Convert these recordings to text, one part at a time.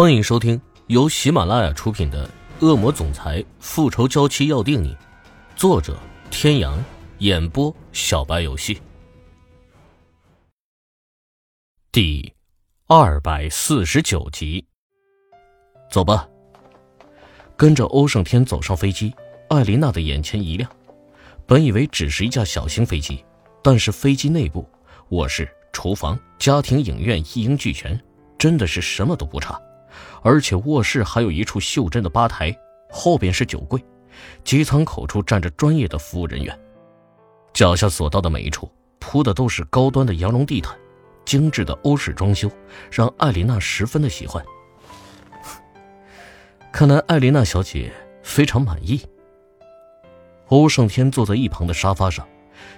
欢迎收听由喜马拉雅出品的《恶魔总裁复仇娇妻要定你》，作者：天阳，演播：小白游戏。第二百四十九集，走吧。跟着欧胜天走上飞机，艾琳娜的眼前一亮。本以为只是一架小型飞机，但是飞机内部卧室、厨房、家庭影院一应俱全，真的是什么都不差。而且卧室还有一处袖珍的吧台，后边是酒柜，机舱口处站着专业的服务人员。脚下所到的每一处铺的都是高端的羊绒地毯，精致的欧式装修让艾琳娜十分的喜欢。看来艾琳娜小姐非常满意。欧胜天坐在一旁的沙发上，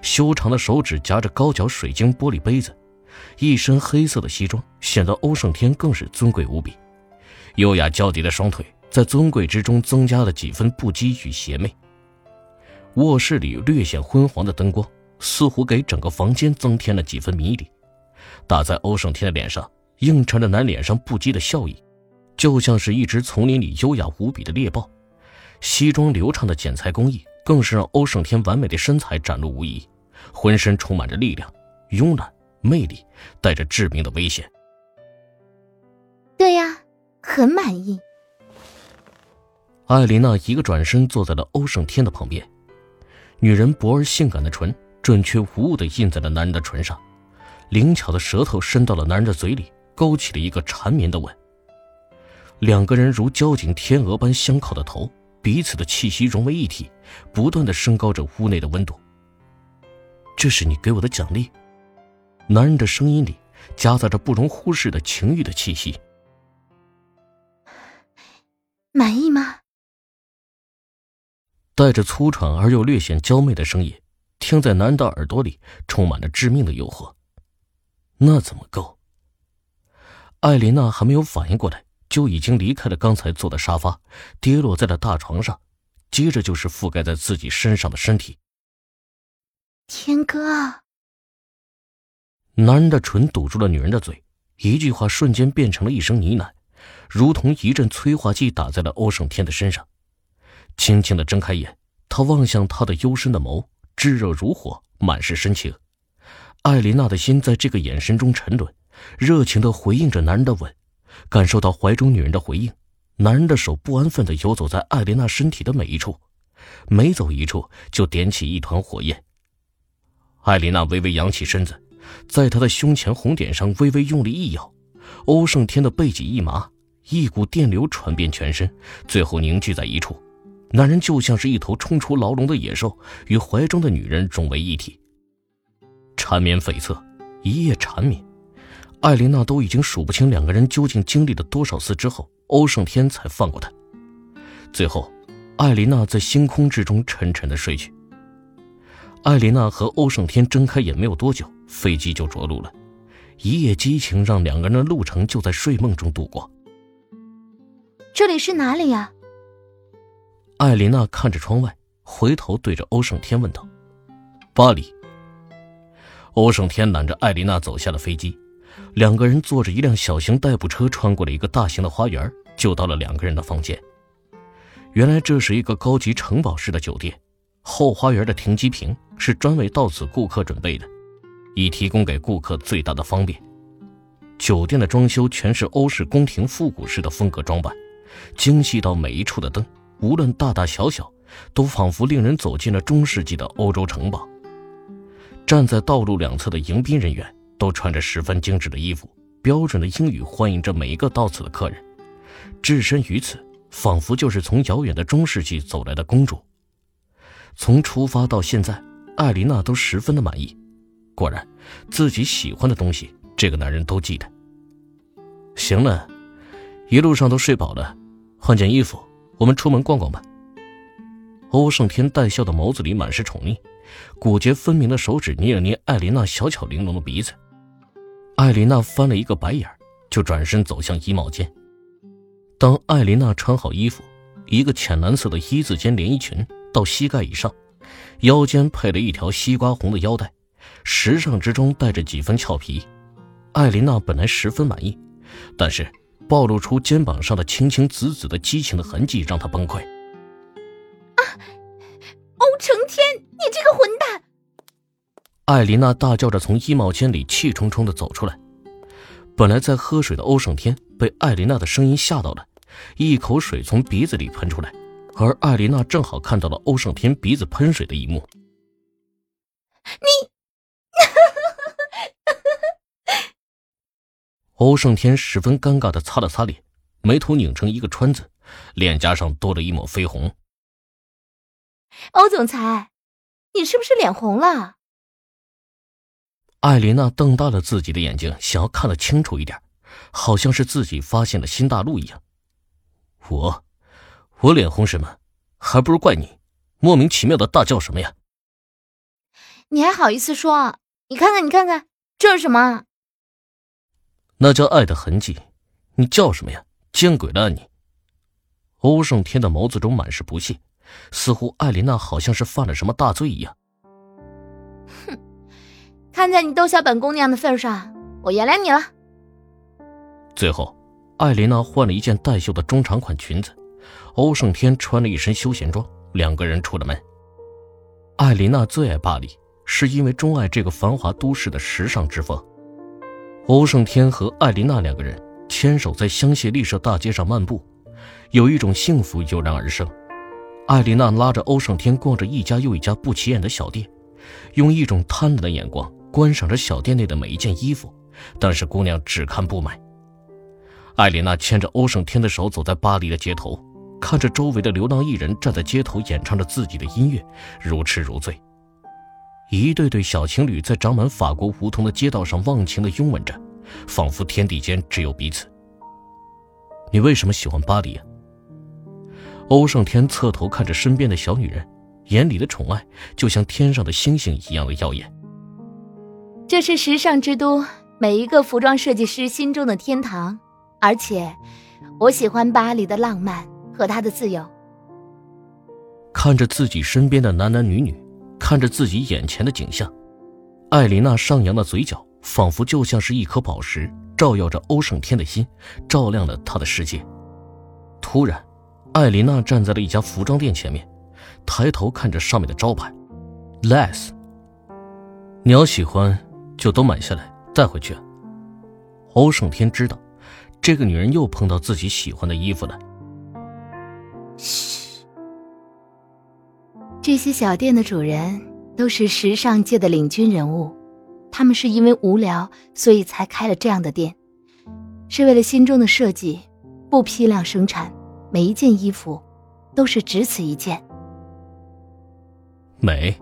修长的手指夹着高脚水晶玻璃杯子，一身黑色的西装显得欧胜天更是尊贵无比。优雅交叠的双腿在尊贵之中增加了几分不羁与邪魅。卧室里略显昏黄的灯光似乎给整个房间增添了几分迷离，打在欧胜天的脸上，映衬着男脸上不羁的笑意，就像是一只丛林里优雅无比的猎豹。西装流畅的剪裁工艺更是让欧胜天完美的身材展露无遗，浑身充满着力量、慵懒、魅力，带着致命的危险。很满意。艾琳娜一个转身坐在了欧胜天的旁边，女人薄而性感的唇准确无误的印在了男人的唇上，灵巧的舌头伸到了男人的嘴里，勾起了一个缠绵的吻。两个人如交颈天鹅般相靠的头，彼此的气息融为一体，不断的升高着屋内的温度。这是你给我的奖励。男人的声音里夹杂着不容忽视的情欲的气息。满意吗？带着粗喘而又略显娇媚的声音，听在男人的耳朵里，充满了致命的诱惑。那怎么够？艾琳娜还没有反应过来，就已经离开了刚才坐的沙发，跌落在了大床上，接着就是覆盖在自己身上的身体。天哥，男人的唇堵住了女人的嘴，一句话瞬间变成了一声呢喃。如同一阵催化剂打在了欧胜天的身上，轻轻的睁开眼，他望向他的幽深的眸，炙热如火，满是深情。艾琳娜的心在这个眼神中沉沦，热情的回应着男人的吻，感受到怀中女人的回应，男人的手不安分的游走在艾琳娜身体的每一处，每走一处就点起一团火焰。艾琳娜微微扬起身子，在他的胸前红点上微微用力一咬。欧胜天的背脊一麻，一股电流传遍全身，最后凝聚在一处。男人就像是一头冲出牢笼的野兽，与怀中的女人融为一体，缠绵悱恻，一夜缠绵。艾琳娜都已经数不清两个人究竟经历了多少次之后，欧胜天才放过她。最后，艾琳娜在星空之中沉沉的睡去。艾琳娜和欧胜天睁开眼没有多久，飞机就着陆了。一夜激情让两个人的路程就在睡梦中度过。这里是哪里呀？艾琳娜看着窗外，回头对着欧胜天问道：“巴黎。”欧胜天揽着艾琳娜走下了飞机，两个人坐着一辆小型代步车穿过了一个大型的花园，就到了两个人的房间。原来这是一个高级城堡式的酒店，后花园的停机坪是专为到此顾客准备的。以提供给顾客最大的方便。酒店的装修全是欧式宫廷复古式的风格装扮，精细到每一处的灯，无论大大小小，都仿佛令人走进了中世纪的欧洲城堡。站在道路两侧的迎宾人员都穿着十分精致的衣服，标准的英语欢迎着每一个到此的客人。置身于此，仿佛就是从遥远的中世纪走来的公主。从出发到现在，艾琳娜都十分的满意。果然，自己喜欢的东西，这个男人都记得。行了，一路上都睡饱了，换件衣服，我们出门逛逛吧。欧胜天带笑的眸子里满是宠溺，骨节分明的手指捏了捏艾琳娜小巧玲珑的鼻子。艾琳娜翻了一个白眼，就转身走向衣帽间。当艾琳娜穿好衣服，一个浅蓝色的一字肩连衣裙到膝盖以上，腰间配了一条西瓜红的腰带。时尚之中带着几分俏皮，艾琳娜本来十分满意，但是暴露出肩膀上的青青紫紫的激情的痕迹，让她崩溃。啊！欧成天，你这个混蛋！艾琳娜大叫着从衣帽间里气冲冲的走出来。本来在喝水的欧胜天被艾琳娜的声音吓到了，一口水从鼻子里喷出来，而艾琳娜正好看到了欧胜天鼻子喷水的一幕。你，欧胜天十分尴尬的擦了擦脸，眉头拧成一个川字，脸颊上多了一抹绯红。欧总裁，你是不是脸红了？艾琳娜瞪大了自己的眼睛，想要看得清楚一点，好像是自己发现了新大陆一样。我，我脸红什么？还不如怪你，莫名其妙的大叫什么呀？你还好意思说？你看看，你看看，这是什么？那叫爱的痕迹。你叫什么呀？见鬼了你！欧胜天的眸子中满是不屑，似乎艾琳娜好像是犯了什么大罪一样。哼看在你逗笑本姑娘的份上，我原谅你了。最后，艾琳娜换了一件带袖的中长款裙子，欧胜天穿了一身休闲装，两个人出了门。艾琳娜最爱巴黎，是因为钟爱这个繁华都市的时尚之风。欧胜天和艾琳娜两个人牵手在香榭丽舍大街上漫步，有一种幸福油然而生。艾琳娜拉着欧胜天逛着一家又一家不起眼的小店，用一种贪婪的眼光。观赏着小店内的每一件衣服，但是姑娘只看不买。艾琳娜牵着欧胜天的手走在巴黎的街头，看着周围的流浪艺人站在街头演唱着自己的音乐，如痴如醉。一对对小情侣在长满法国梧桐的街道上忘情的拥吻着，仿佛天地间只有彼此。你为什么喜欢巴黎啊？欧胜天侧头看着身边的小女人，眼里的宠爱就像天上的星星一样的耀眼。这是时尚之都，每一个服装设计师心中的天堂。而且，我喜欢巴黎的浪漫和它的自由。看着自己身边的男男女女，看着自己眼前的景象，艾琳娜上扬的嘴角仿佛就像是一颗宝石，照耀着欧胜天的心，照亮了他的世界。突然，艾琳娜站在了一家服装店前面，抬头看着上面的招牌，less。你要喜欢。就都买下来带回去。欧胜天知道，这个女人又碰到自己喜欢的衣服了。嘘，这些小店的主人都是时尚界的领军人物，他们是因为无聊，所以才开了这样的店，是为了心中的设计，不批量生产，每一件衣服都是只此一件。美，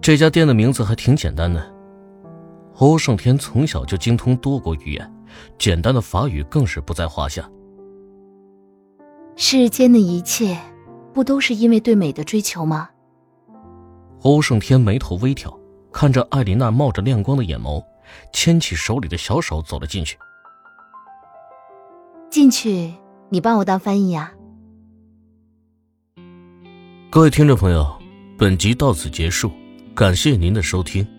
这家店的名字还挺简单的。欧胜天从小就精通多国语言，简单的法语更是不在话下。世间的一切，不都是因为对美的追求吗？欧胜天眉头微挑，看着艾琳娜冒着亮光的眼眸，牵起手里的小手走了进去。进去，你帮我当翻译呀。各位听众朋友，本集到此结束，感谢您的收听。